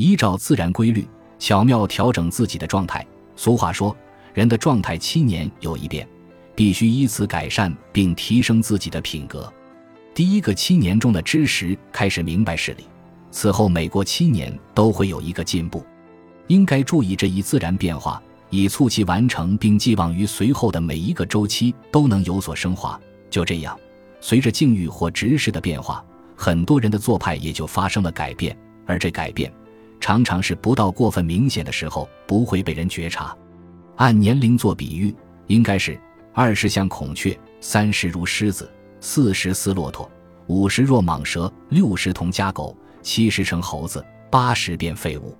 依照自然规律，巧妙调整自己的状态。俗话说，人的状态七年有一变，必须依此改善并提升自己的品格。第一个七年中的知识开始明白事理，此后每过七年都会有一个进步。应该注意这一自然变化，以促其完成，并寄望于随后的每一个周期都能有所升华。就这样，随着境遇或执事的变化，很多人的做派也就发生了改变，而这改变常常是不到过分明显的时候不会被人觉察。按年龄做比喻，应该是二十像孔雀，三十如狮子，四十似骆驼，五十若蟒蛇，六十同家狗，七十成猴子，八十变废物。